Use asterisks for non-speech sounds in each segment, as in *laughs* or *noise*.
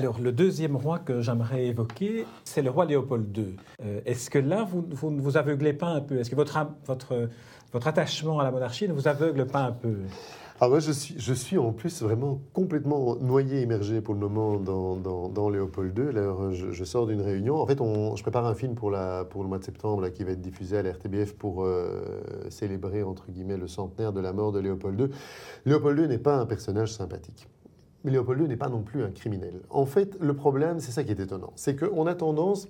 Alors, le deuxième roi que j'aimerais évoquer, c'est le roi Léopold II. Euh, est-ce que là, vous, ne vous aveuglez pas un peu? Est-ce que votre, votre, votre attachement à la monarchie ne vous aveugle pas un peu? Ah, moi, je suis, je suis en plus vraiment complètement noyé, immergé pour le moment dans, dans, Léopold II. Alors, je, sors d'une réunion. En fait, on, je prépare un film pour, la, pour le mois de septembre qui va être diffusé à la RTBF pour euh, célébrer, entre guillemets, le centenaire de la mort de Léopold II. Léopold II n'est pas un personnage sympathique. Mais Léopold II n'est pas non plus un criminel. En fait, le problème, c'est ça qui est étonnant, c'est qu'on a tendance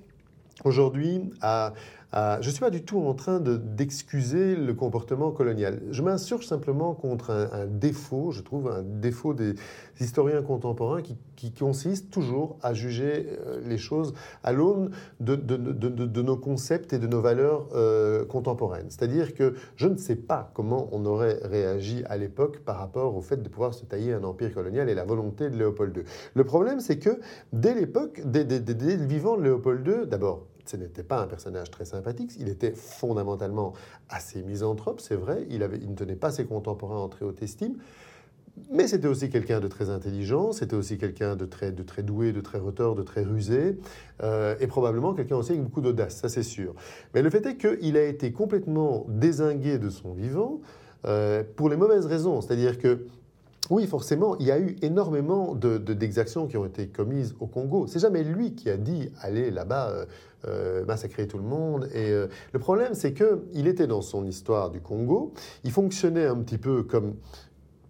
aujourd'hui à euh, je ne suis pas du tout en train d'excuser le comportement colonial. Je m'insurge simplement contre un, défaut, je trouve, un défaut des historiens contemporains qui, consiste toujours à juger euh, les choses à l'aune de, nos concepts et de nos valeurs euh, contemporaines. C'est-à-dire que je ne sais pas comment on aurait réagi à l'époque par rapport au fait de pouvoir se tailler un empire colonial et la volonté de Léopold II. Le problème, c'est que dès l'époque, dès, le vivant de Léopold II, d'abord, ce n'était pas un personnage très sympathique. Il était fondamentalement assez misanthrope, c'est vrai. Il, ne tenait pas ses contemporains en très haute estime. Mais c'était aussi quelqu'un de très intelligent, c'était aussi quelqu'un de très, de très doué, de très retors, de très rusé, euh, et probablement quelqu'un aussi avec beaucoup d'audace, ça c'est sûr. Mais le fait est qu'il a été complètement désingué de son vivant euh, pour les mauvaises raisons. C'est-à-dire que oui, forcément, il y a eu énormément d'exactions de, qui ont été commises au Congo. C'est jamais lui qui a dit allez là-bas euh, euh, massacrer tout le monde. Et euh, le problème, c'est que il était dans son histoire du Congo. Il fonctionnait un petit peu comme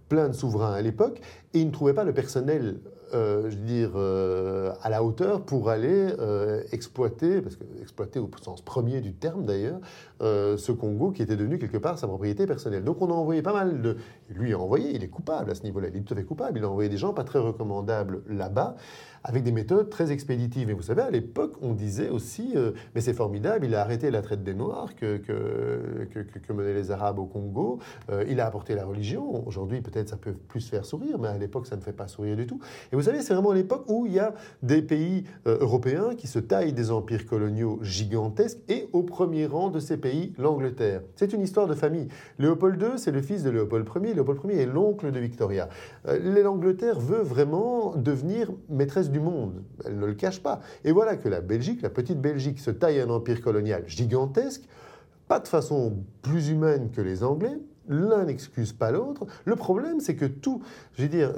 plein de souverains à l'époque, et il ne trouvait pas le personnel je veux dire, euh, à la hauteur pour aller euh, exploiter, parce que exploiter au sens premier du terme d'ailleurs, ce Congo qui était devenu quelque part sa propriété personnelle. Donc on a envoyé pas mal de... Lui a envoyé, il est coupable à ce niveau-là, il est tout à fait coupable, il a envoyé des gens pas très recommandables là-bas, avec des méthodes très expéditives. Et vous savez, à l'époque, on disait aussi, mais c'est formidable, il a arrêté la traite des Noirs que, que menaient les Arabes au Congo, il a apporté la religion, aujourd'hui peut-être ça peut plus faire sourire, mais à l'époque ça ne fait pas sourire du tout. Et vous savez, c'est vraiment l'époque où il y a des pays euh, européens qui se taillent des empires coloniaux gigantesques et au premier rang de ces pays, l'Angleterre. C'est une histoire de famille. Léopold II, c'est le fils de Léopold Ier. Léopold Ier est l'oncle de Victoria. Euh, L'Angleterre veut vraiment devenir maîtresse du monde. Elle ne le cache pas. Et voilà que la Belgique, la petite Belgique, se taille un empire colonial gigantesque, pas de façon plus humaine que les Anglais, L'un n'excuse pas l'autre. Le problème, c'est que tout, je veux dire,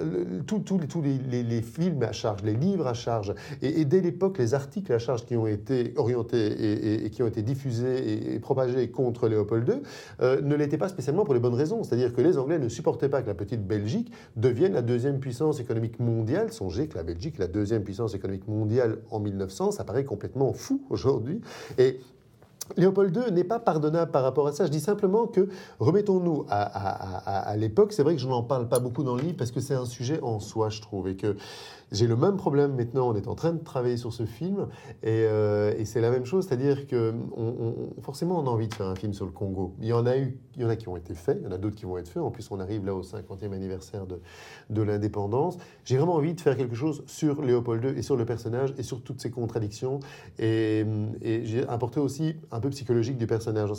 tous les, films à charge, les livres à charge, et, dès l'époque, les articles à charge qui ont été orientés et, qui ont été diffusés et, propagés contre Léopold II, euh, ne l'étaient pas spécialement pour les bonnes raisons. C'est-à-dire que les Anglais ne supportaient pas que la petite Belgique devienne la deuxième puissance économique mondiale. Songez que la Belgique, la deuxième puissance économique mondiale en 1900, ça paraît complètement fou aujourd'hui. Et Léopold II n'est pas pardonnable par rapport à ça. Je dis simplement que remettons-nous à, l'époque. C'est vrai que je n'en parle pas beaucoup dans le livre parce que c'est un sujet en soi, je trouve, et que j'ai le même problème maintenant. On est en train de travailler sur ce film et, euh, c'est la même chose, c'est-à-dire que forcément on a envie de faire un film sur le Congo. Il y en a eu, il y en a qui ont été faits, il y en a d'autres qui vont être faits. En plus, on arrive là au 50e anniversaire de, l'indépendance. J'ai vraiment envie de faire quelque chose sur Léopold II et sur le personnage et sur toutes ses contradictions. Et j'ai apporté aussi un peu psychologique du personnage.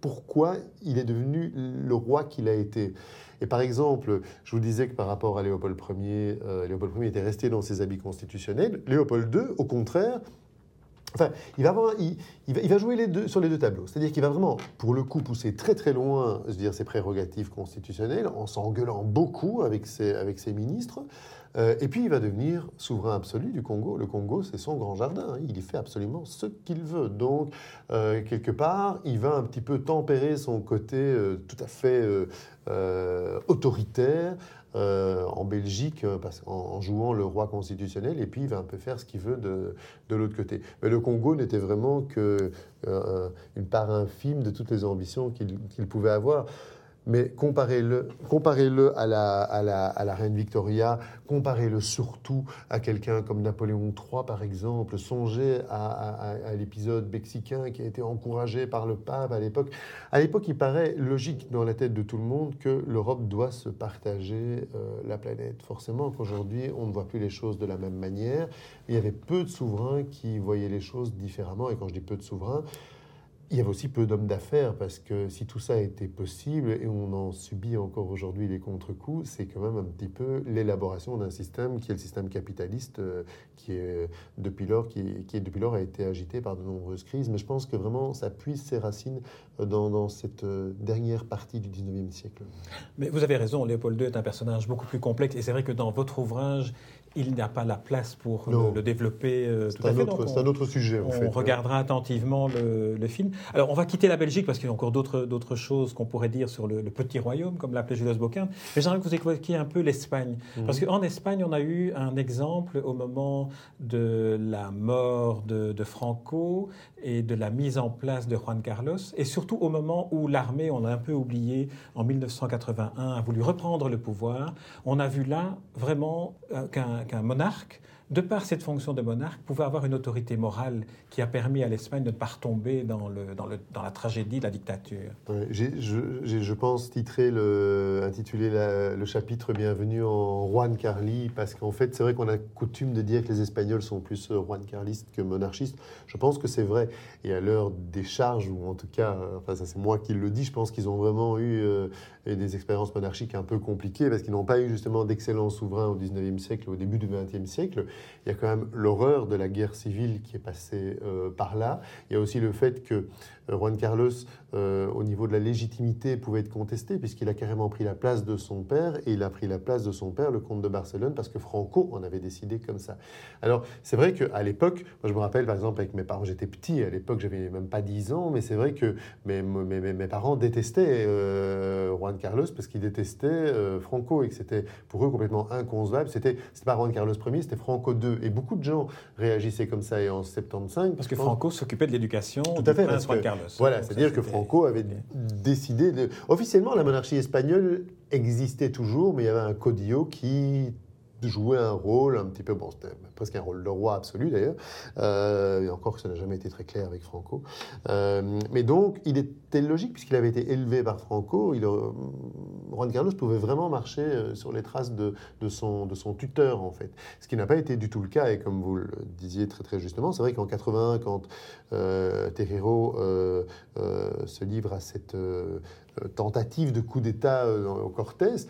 Pourquoi il est devenu le roi qu'il a été? Et par exemple, je vous disais que par rapport à Léopold Ier, euh, Léopold Ier était resté dans ses habits constitutionnels. Léopold II, au contraire, Enfin, il va, il, va, jouer sur les deux tableaux. C'est-à-dire qu'il va vraiment, pour le coup, pousser très très loin ses prérogatives constitutionnelles en s'engueulant beaucoup avec ses ministres. Euh, et puis il va devenir souverain absolu du Congo. Le Congo, c'est son grand jardin. Hein. Il y fait absolument ce qu'il veut. Donc, euh, quelque part, il va un petit peu tempérer son côté euh, tout à fait autoritaire. en Belgique en, jouant le roi constitutionnel et puis il va un peu faire ce qu'il veut de, de l'autre côté. Mais le Congo n'était vraiment qu'une part infime de toutes les ambitions qu'il pouvait avoir. Mais comparez-le comparez -le à, la, à, la, à la reine Victoria, comparez-le surtout à quelqu'un comme Napoléon III, par exemple. Songez à, l'épisode mexicain qui a été encouragé par le pape à l'époque. À l'époque, il paraît logique dans la tête de tout le monde que l'Europe doit se partager euh, la planète. Forcément qu'aujourd'hui, on ne voit plus les choses de la même manière. Il y avait peu de souverains qui voyaient les choses différemment. Et quand je dis peu de souverains, il y avait aussi peu d'hommes d'affaires parce que si tout ça été possible et on en subit encore aujourd'hui les contre-coups, c'est quand même un petit peu l'élaboration d'un système qui est le système capitaliste euh, qui est depuis lors qui, est, depuis lors a été agité par de nombreuses crises. Mais je pense que vraiment ça puise ses racines euh, dans, dans cette euh, dernière partie du 19e siècle. Mais vous avez raison, Léopold II est un personnage beaucoup plus complexe et c'est vrai que dans votre ouvrage, il n'y a pas la place pour le, développer euh, tout à fait. C'est un autre sujet. En on regardera attentivement le, film. Alors, on va quitter la Belgique parce qu'il y a encore d'autres choses qu'on pourrait dire sur le, petit royaume, comme l'appelait Julius Boquin. Mais j'aimerais que vous évoquiez un peu l'Espagne. Mhm. Parce qu'en Espagne, on a eu un exemple au moment de la mort de, de, Franco et de la mise en place de Juan Carlos, et surtout au moment où l'armée, on a un peu oublié, en 1981, a voulu reprendre le pouvoir. On a vu là vraiment euh, qu'un qu'un monarque de par cette fonction de monarque, pouvait avoir une autorité morale qui a permis à l'Espagne de ne pas retomber dans, le, dans, le, dans la tragédie de la dictature. j'ai, je, pense, titré le, intitulé le chapitre Bienvenue en Juan Carli, parce qu'en fait, c'est vrai qu'on a coutume de dire que les Espagnols sont plus euh, Juan Carlistes que monarchistes. Je pense que c'est vrai. Et à l'heure des charges, ou en tout cas, euh, enfin, ça c'est moi qui le dis, je pense qu'ils ont vraiment eu euh, des expériences monarchiques un peu compliquées, parce qu'ils n'ont pas eu justement d'excellents souverains au 19e siècle, au début du 20e siècle il y a quand même l'horreur de la guerre civile qui est passée euh, par là. Il y a aussi le fait que euh, Juan Carlos, euh, au niveau de la légitimité, pouvait être contesté, puisqu'il a carrément pris la place de son père, et il a pris la place de son père, le comte de Barcelone, parce que Franco en avait décidé comme ça. Alors, c'est vrai qu'à l'époque, moi je me rappelle par exemple avec mes parents, j'étais petit, à l'époque j'avais même pas 10 ans, mais c'est vrai que mes, mes, mes, parents détestaient euh, Juan Carlos parce qu'ils détestaient Franco, et que c'était pour eux complètement inconcevable. C'était pas Juan Carlos Ier, c'était Franco II. Et beaucoup de gens réagissaient comme ça, et en 75... Parce que Franco s'occupait de l'éducation à fait, parce que, voilà, c'est-à-dire que Franco avait décidé de... Officiellement, la monarchie espagnole existait toujours, mais il y avait un codillo qui jouait un rôle un petit peu, bon, c'était presque un rôle de roi absolu d'ailleurs, euh, et encore que ça n'a jamais été très clair avec Franco. Euh, mais donc, il était logique, puisqu'il avait été élevé par Franco, il, euh, Juan Carlos pouvait vraiment marcher sur les traces de, de, son, de son tuteur, en fait. Ce qui n'a pas été du tout le cas, et comme vous le disiez très très justement, c'est vrai qu'en 81, quand euh, Terrero se livre à cette tentative de coup d'État au Cortés,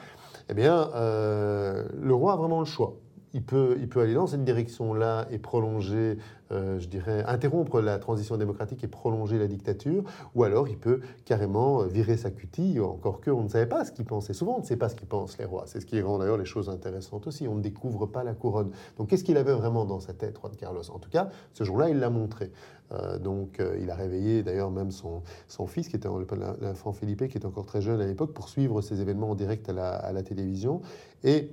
eh bien, euh, le roi a vraiment le choix. Il peut, aller dans cette direction-là et prolonger, euh, je dirais, interrompre la transition démocratique et prolonger la dictature, ou alors il peut carrément virer sa cutie, encore que on ne savait pas ce qu'il pensait. Souvent, on ne sait pas ce qu'ils pensent, les rois. C'est ce qui rend d'ailleurs les choses intéressantes aussi. On ne découvre pas la couronne. Donc, qu'est-ce qu'il avait vraiment dans sa tête, Juan Carlos? En tout cas, ce jour-là, il l'a montré. Euh, donc, euh, il a réveillé d'ailleurs même son, fils, qui était l'enfant Philippe, qui était encore très jeune à l'époque, pour suivre ces événements en direct à la, à la télévision. Et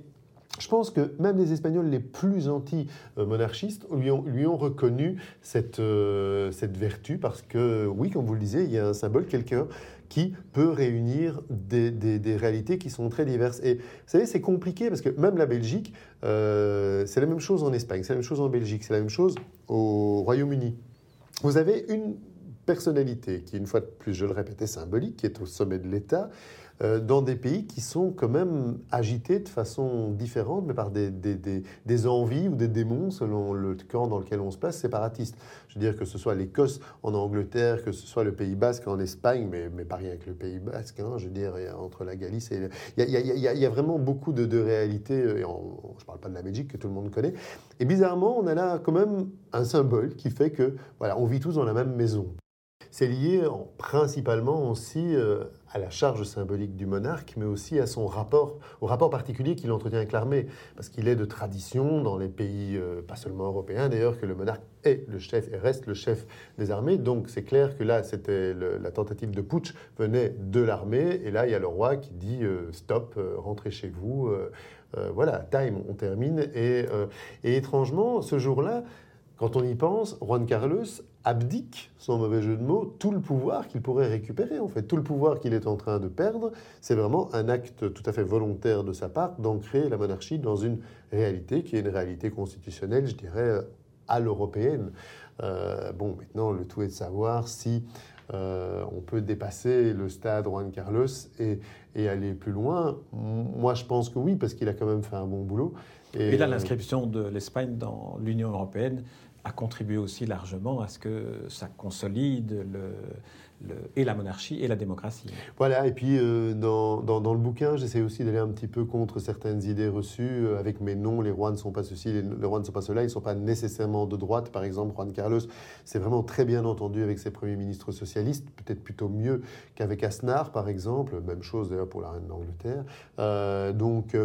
je pense que même les Espagnols les plus anti-monarchistes lui ont, reconnu cette, euh, cette vertu parce que, oui, comme vous le disiez, il y a un symbole, quelqu'un qui peut réunir des, réalités qui sont très diverses. Et vous savez, c'est compliqué parce que même la Belgique, c'est la même chose en Espagne, c'est la même chose en Belgique, c'est la même chose au Royaume-Uni. Vous avez une personnalité qui, une fois de plus, je le répète, est symbolique, qui est au sommet de l'État, euh, dans des pays qui sont quand même agités de façon différente, mais par des, des, des, envies ou des démons, selon le camp dans lequel on se place, séparatistes. Je veux dire que ce soit l'Écosse en Angleterre, que ce soit le Pays Basque en Espagne, mais, mais pas rien avec le Pays Basque, hein, je veux dire, entre la Galice et... Il y a, y, vraiment beaucoup de, de réalités, et je ne parle pas de la Belgique que tout le monde connaît, et bizarrement, on a là quand même un symbole qui fait que, voilà, on vit tous dans la même maison. C'est lié principalement aussi euh, à la charge symbolique du monarque, mais aussi à son rapport, au rapport particulier qu'il entretient avec l'armée, parce qu'il est de tradition dans les pays, euh, pas seulement européens d'ailleurs, que le monarque est le chef et reste le chef des armées. Donc c'est clair que là, c'était la tentative de putsch venait de l'armée, et là il y a le roi qui dit euh, stop, rentrez chez vous. voilà, time, on termine. et étrangement, ce jour-là, quand on y pense, Juan Carlos abdique, sans mauvais jeu de mots, tout le pouvoir qu'il pourrait récupérer. En fait, tout le pouvoir qu'il est en train de perdre, c'est vraiment un acte tout à fait volontaire de sa part d'ancrer la monarchie dans une réalité qui est une réalité constitutionnelle, je dirais, à l'européenne. Euh, bon, maintenant, le tout est de savoir si euh, on peut dépasser le stade Juan Carlos et, et, aller plus loin. Moi, je pense que oui, parce qu'il a quand même fait un bon boulot. Et, là, euh, l'inscription de l'Espagne dans l'Union européenne a contribué aussi largement à ce que ça consolide le, et la monarchie et la démocratie. Voilà, et puis euh, dans, dans, le bouquin, j'essaie aussi d'aller un petit peu contre certaines idées reçues euh, avec mes noms, les rois ne sont pas ceci, les, rois ne sont pas cela, ils ne sont pas nécessairement de droite. Par exemple, Juan Carlos, c'est vraiment très bien entendu avec ses premiers ministres socialistes, peut-être plutôt mieux qu'avec Asnar, par exemple, même chose d'ailleurs pour la reine d'Angleterre. Euh, donc,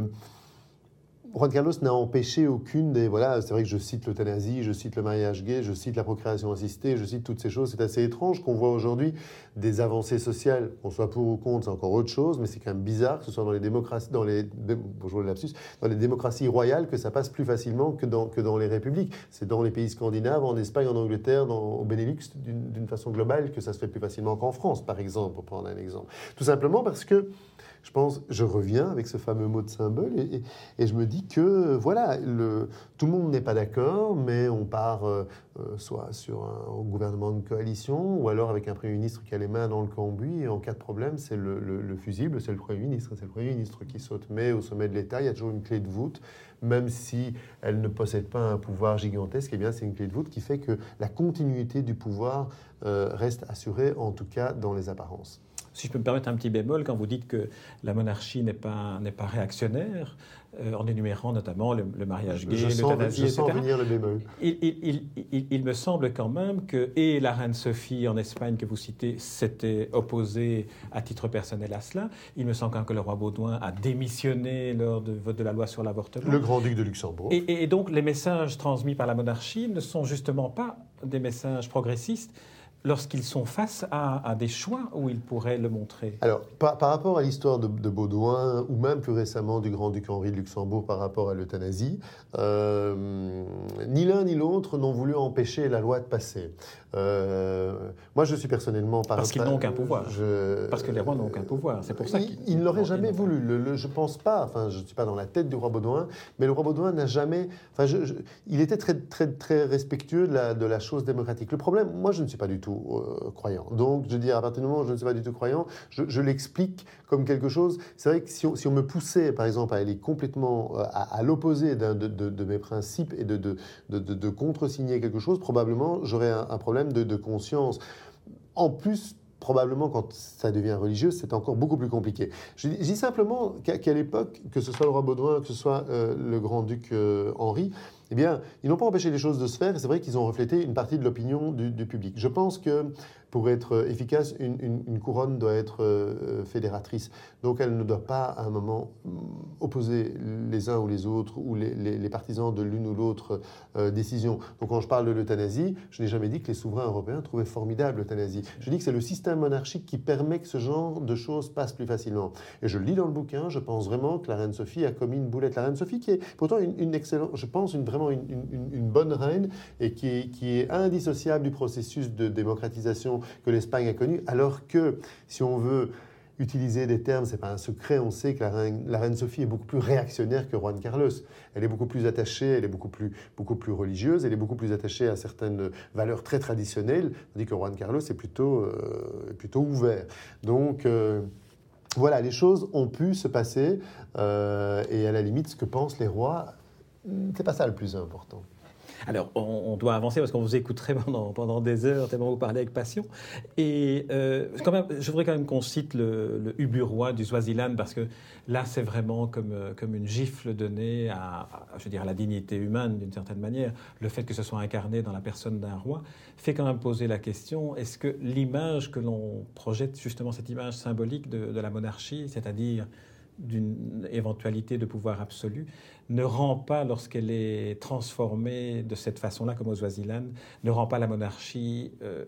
Juan Carlos n'a empêché aucune des. Voilà, c'est vrai que je cite l'euthanasie, je cite le mariage gay, je cite la procréation assistée, je cite toutes ces choses. C'est assez étrange qu'on voit aujourd'hui des avancées sociales, qu'on soit pour ou contre, c'est encore autre chose, mais c'est quand même bizarre que ce soit dans les démocraties, dans les, bonjour le lapsus, dans les démocraties royales que ça passe plus facilement que dans, que dans les républiques. C'est dans les pays scandinaves, en Espagne, en Angleterre, au Benelux, d'une façon globale, que ça se fait plus facilement qu'en France, par exemple, pour prendre un exemple. Tout simplement parce que je pense, je reviens avec ce fameux mot de symbole et, je me dis que voilà, tout le monde n'est pas d'accord, mais on part euh, euh, soit sur un gouvernement de coalition ou alors avec un Premier ministre qui a les mains dans le cambouis et en cas de problème, c'est le, le, fusible, c'est le Premier ministre, c'est le Premier ministre qui saute. Mais au sommet de l'État, il y a toujours une clé de voûte, même si elle ne possède pas un pouvoir gigantesque, et eh bien c'est une clé de voûte qui fait que la continuité du pouvoir euh, reste assurée, en tout cas dans les apparences. Si je peux me permettre un petit bémol, quand vous dites que la monarchie n'est pas, n'est pas réactionnaire, euh, en énumérant notamment le, mariage gay, l'euthanasie, etc. venir le bémol. Il, il, il, il, me semble quand même que et la reine Sophie en Espagne que vous citez s'était opposée à titre personnel à cela. Il me semble quand même que le roi Baudouin a démissionné lors du vote de la loi sur l'avortement. Le grand-duc de Luxembourg. Et, et donc les messages transmis par la monarchie ne sont justement pas des messages progressistes, lorsqu'ils sont face à, des choix où ils pourraient le montrer Alors, par, rapport à l'histoire de, Baudouin, ou même plus récemment du grand-duc Henri de Luxembourg par rapport à l'euthanasie, euh, ni l'un ni l'autre n'ont voulu empêcher la loi de passer. Euh, moi, je suis personnellement... Par Parce qu'ils n'ont aucun pouvoir. Parce que les rois n'ont aucun pouvoir. C'est pour ça qu'ils... ne l'auraient jamais voulu. Le, je ne pense pas, enfin, je ne suis pas dans la tête du roi Baudouin, mais le roi Baudouin n'a jamais... Enfin, il était très, très, très respectueux de la, de la chose démocratique. Le problème, moi, je ne suis pas du tout euh, croyant. Donc, je dis, à partir du moment où je ne suis pas du tout croyant, je, l'explique comme quelque chose. C'est vrai que si on, me poussait, par exemple, à aller complètement euh, à, l'opposé de, mes principes et de, de, de, contresigner quelque chose, probablement, j'aurais un, problème de, conscience. En plus, probablement quand ça devient religieux, c'est encore beaucoup plus compliqué. Je dis simplement qu'à l'époque, que ce soit le roi Baudouin, que ce soit euh, le grand-duc Henri, eh bien, ils n'ont pas empêché les choses de se faire, et c'est vrai qu'ils ont reflété une partie de l'opinion du, public. Je pense que pour être efficace, une, couronne doit être euh, fédératrice. Donc elle ne doit pas à un moment mm, opposer les uns ou les autres ou les, partisans de l'une ou l'autre euh, décision. Donc quand je parle de l'euthanasie, je n'ai jamais dit que les souverains européens trouvaient formidable l'euthanasie. Je dis que c'est le système monarchique qui permet que ce genre de choses passe plus facilement. Et je le lis dans le bouquin, je pense vraiment que la reine Sophie a commis une boulette. La reine Sophie qui est pourtant une, excellente, je pense une, vraiment une, bonne reine et qui est indissociable du processus de démocratisation que l'Espagne a connu, alors que si on veut utiliser des termes, c'est pas un secret, on sait que la reine, la reine, Sophie est beaucoup plus réactionnaire que Juan Carlos. Elle est beaucoup plus attachée, elle est beaucoup plus, beaucoup plus religieuse, elle est beaucoup plus attachée à certaines valeurs très traditionnelles, tandis que Juan Carlos est plutôt, euh, plutôt ouvert. Donc, euh, voilà, les choses ont pu se passer, euh, et à la limite, ce que pensent les rois, c'est pas ça le plus important. Alors, on, doit avancer parce qu'on vous écouterait *laughs* pendant, pendant des heures, tellement vous parlez avec passion. Et euh, quand même, je voudrais quand même qu'on cite le, le du Swaziland parce que là, c'est vraiment comme, euh, comme une gifle donnée à, je veux à la dignité humaine d'une certaine manière. Le fait que ce soit incarné dans la personne d'un roi fait quand même poser la question est-ce que l'image que l'on projette, justement cette image symbolique de la monarchie, c'est-à-dire d'une éventualité de pouvoir absolu, ne rend pas, lorsqu'elle est transformée de cette façon-là, comme au Swaziland, ne rend pas la monarchie euh,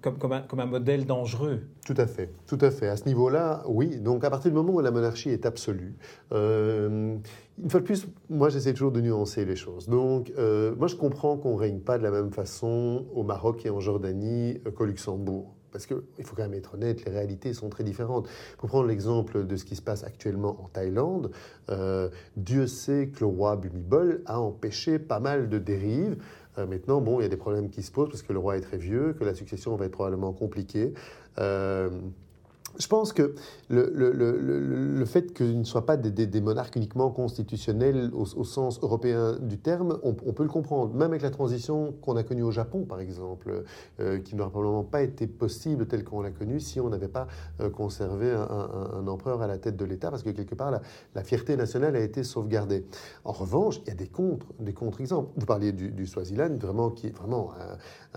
comme, un, modèle dangereux. Tout à fait, tout à fait. À ce niveau-là, oui. Donc à partir du moment où la monarchie est absolue, euh, une fois de plus, moi j'essaie toujours de nuancer les choses. Donc euh, moi je comprends qu'on ne règne pas de la même façon au Maroc et en Jordanie qu'au Luxembourg. Parce qu'il faut quand même être honnête, les réalités sont très différentes. Pour prendre l'exemple de ce qui se passe actuellement en Thaïlande, euh, Dieu sait que le roi Bhumibol a empêché pas mal de dérives. Euh, maintenant, bon, il y a des problèmes qui se posent parce que le roi est très vieux, que la succession va être probablement compliquée. Euh, je pense que le, le, le, le fait qu'ils ne soient pas des, des, monarques uniquement constitutionnels au, au, sens européen du terme, on, on, peut le comprendre. Même avec la transition qu'on a connue au Japon, par exemple, euh, qui n'aurait probablement pas été possible telle qu'on l'a connue si on n'avait pas euh, conservé un, un, un, empereur à la tête de l'État, parce que quelque part, la, la, fierté nationale a été sauvegardée. En revanche, il y a des contre, des contre-exemples. Vous parliez du, du, Swaziland, vraiment, qui est vraiment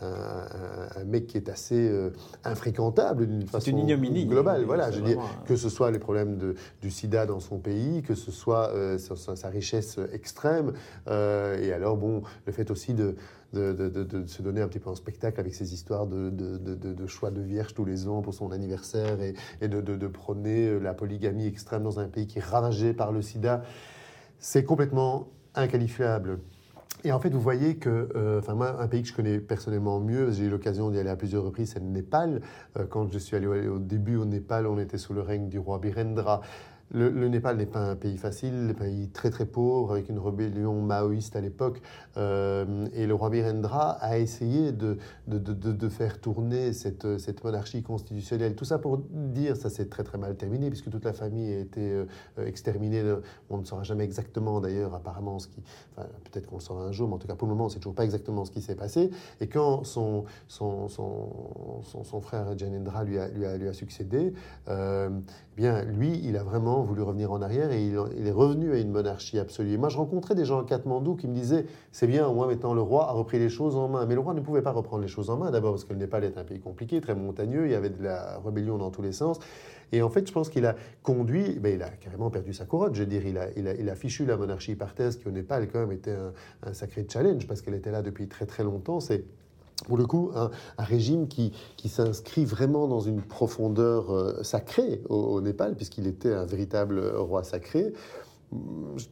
un, mec qui est assez euh, infréquentable d'une façon une ignominie globale. Voilà, je veux dire, que ce soit les problèmes de, du sida dans son pays, que ce soit euh, sa, sa, richesse extrême, euh, et alors, bon, le fait aussi de, de, de, de, se donner un petit peu en spectacle avec ces histoires de, choix de vierge tous les ans pour son anniversaire et, et de, prôner la polygamie extrême dans un pays qui est ravagé par le sida, c'est complètement inqualifiable. Et en fait, vous voyez que, euh, enfin moi, un pays que je connais personnellement mieux, j'ai eu l'occasion d'y aller à plusieurs reprises, c'est le Népal. Euh, quand je suis allé au début au Népal, on était sous le règne du roi Birendra. Le, Népal n'est pas un pays facile, un pays très très pauvre, avec une rébellion maoïste à l'époque. Euh, et le roi Birendra a essayé de, de, de, faire tourner cette, cette monarchie constitutionnelle. Tout ça pour dire, ça s'est très très mal terminé, puisque toute la famille a été euh, exterminée. On ne saura jamais exactement d'ailleurs, apparemment, ce qui. Enfin, peut-être qu'on le saura un jour, mais en tout cas pour le moment, c'est toujours pas exactement ce qui s'est passé. Et quand son, son, son, son, frère Janendra lui a, lui a, lui a succédé, euh, eh bien lui, il a vraiment voulu revenir en arrière et il, est revenu à une monarchie absolue. Moi, je rencontrais des gens à Katmandou qui me disaient c'est bien, au moins maintenant le roi a repris les choses en main. Mais le roi ne pouvait pas reprendre les choses en main, d'abord parce que le Népal est un pays compliqué, très montagneux, il y avait de la rébellion dans tous les sens. Et en fait, je pense qu'il a conduit, ben, il a carrément perdu sa couronne. Je veux dire, il a, il a, fichu la monarchie par terre, ce qui au Népal quand même était un, un sacré challenge parce qu'elle était là depuis très très longtemps. C'est pour le coup, un, régime qui, s'inscrit vraiment dans une profondeur euh, sacrée au, Népal, puisqu'il était un véritable roi sacré.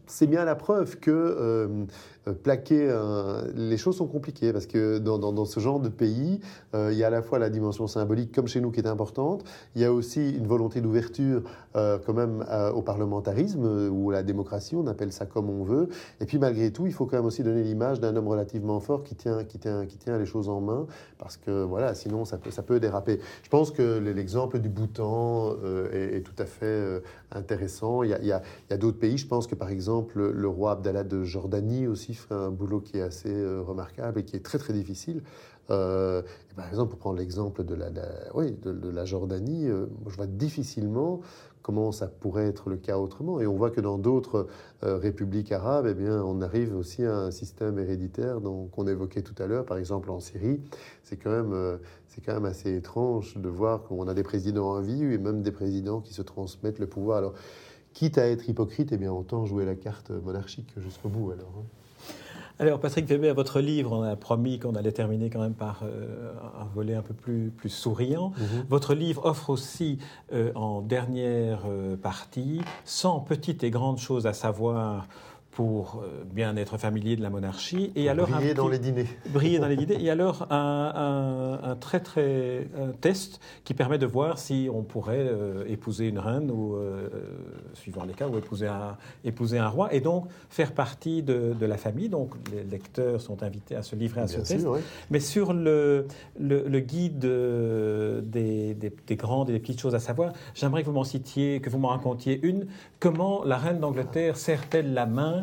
C'est bien la preuve que euh, plaquer un... les choses sont compliquées parce que dans, dans, ce genre de pays, euh, il y a à la fois la dimension symbolique comme chez nous qui est importante, il y a aussi une volonté d'ouverture euh, quand même euh, au parlementarisme ou à la démocratie, on appelle ça comme on veut. Et puis malgré tout, il faut quand même aussi donner l'image d'un homme relativement fort qui tient, qui, tient, qui tient les choses en main parce que voilà, sinon ça peut, ça peut déraper. Je pense que l'exemple du Bhoutan est, tout à fait intéressant. Il y a, a d'autres pays, je pense que par exemple le roi Abdallah de Jordanie aussi fait un boulot qui est assez euh, remarquable et qui est très très difficile. Euh, par exemple, pour prendre l'exemple de la, oui, de, la Jordanie, euh, je vois difficilement comment ça pourrait être le cas autrement. Et on voit que dans d'autres républiques arabes, eh bien, on arrive aussi à un système héréditaire qu'on évoquait tout à l'heure, par exemple en Syrie. C'est quand, même, euh, quand même assez étrange de voir qu'on a des présidents en vie et même des présidents qui se transmettent le pouvoir. Alors, quitte à être hypocrite, eh bien, autant jouer la carte monarchique jusqu'au bout. Alors, hein. Alors, Patrick Weber, votre livre, on a promis qu'on allait terminer quand même par euh, un volet un peu plus, plus souriant. Mm -hmm. Votre livre offre aussi, euh, en dernière euh, partie, 100 petites et grandes choses à savoir pour euh, bien être familier de la monarchie. Et alors briller un, dans les dîners. Briller dans les *laughs* dîners. Et alors un, un, un, très très test qui permet de voir si on pourrait euh, épouser une reine ou euh, suivant les cas ou épouser un épouser un roi et donc faire partie de, de, la famille. Donc les lecteurs sont invités à se livrer à bien ce sûr, test. Oui. Mais sur le, le, le guide des, des, des, grandes et des petites choses à savoir, j'aimerais que vous m'en citiez, que vous m'en racontiez une. Comment la reine d'Angleterre serre-t-elle la main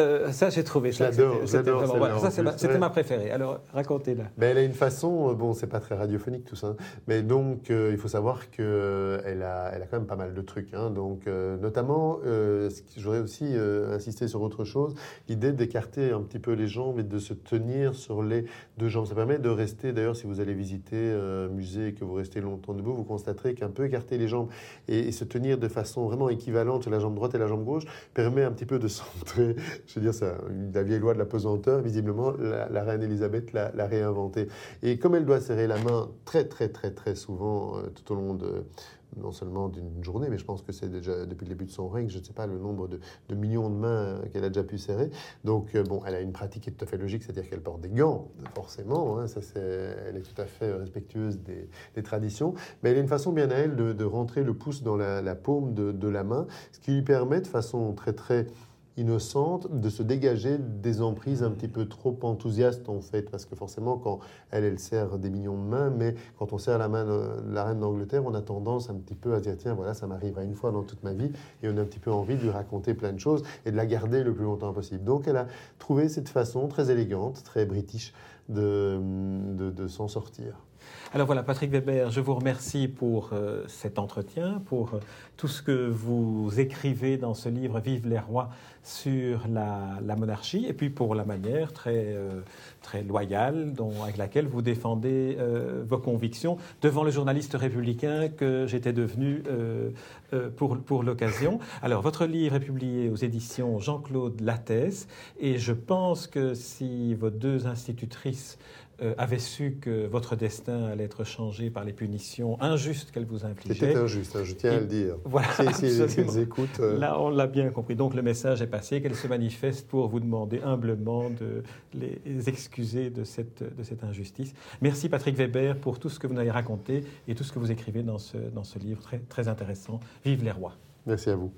euh, ça, j'ai trouvé ça. Ça, c'était ma, ma, préférée. Alors, racontez-la. Ben, elle a une façon, euh, bon, c'est pas très radiophonique tout ça, mais donc, euh, il faut savoir qu'elle a, elle a quand même pas mal de trucs. Hein, donc, euh, notamment, j'aurais aussi insisté sur autre chose, l'idée d'écarter un petit peu les jambes et de se tenir sur les deux jambes. Ça permet de rester, d'ailleurs, si vous allez visiter un musée et que vous restez longtemps debout, vous constaterez qu'un peu écarter les jambes et, et, se tenir de façon vraiment équivalente sur la jambe droite et la jambe gauche permet un petit peu de *laughs* centrer je veux dire, c'est la vieille loi de la pesanteur, visiblement, la, reine Elisabeth l'a réinventée. Et comme elle doit serrer la main très, très, très, très souvent euh, tout au long de, non seulement d'une journée, mais je pense que c'est déjà depuis le début de son règne, je ne sais pas le nombre de, millions de mains qu'elle a déjà pu serrer. Donc, euh, bon, elle a une pratique qui est tout à fait logique, c'est-à-dire qu'elle porte des gants, forcément, hein, ça c'est, elle est tout à fait respectueuse des, traditions, mais elle a une façon bien à elle de, rentrer le pouce dans la, paume de, la main, ce qui lui permet de façon très, très innocente, de se dégager des emprises un petit peu trop enthousiastes en fait, parce que forcément quand elle, elle serre des millions de mains, mais quand on serre la main de la reine d'Angleterre, on a tendance un petit peu à dire tiens voilà ça m'arrivera une fois dans toute ma vie, et on a un petit peu envie de lui raconter plein de choses et de la garder le plus longtemps possible. Donc elle a trouvé cette façon très élégante, très british de, de s'en sortir. Alors voilà, Patrick Weber, je vous remercie pour euh, cet entretien, pour euh, tout ce que vous écrivez dans ce livre Vive les rois sur la, monarchie, et puis pour la manière très, euh, très loyale avec laquelle vous défendez vos convictions devant le journaliste républicain que j'étais devenu pour, pour l'occasion. Alors, votre livre est publié aux éditions Jean-Claude Lattès, et je pense que si vos deux institutrices avait su que votre destin allait être changé par les punitions injustes qu'elle vous infligeait. C'était injuste, hein, je tiens à le dire. Voilà, si, si, écoutent, euh, Là, on l'a bien compris. Donc le message est passé, qu'elle se manifeste pour vous demander humblement de les excuser de cette, de cette injustice. Merci Patrick Weber pour tout ce que vous nous avez raconté et tout ce que vous écrivez dans ce, dans ce livre très, très intéressant. Vive les rois. Merci à vous.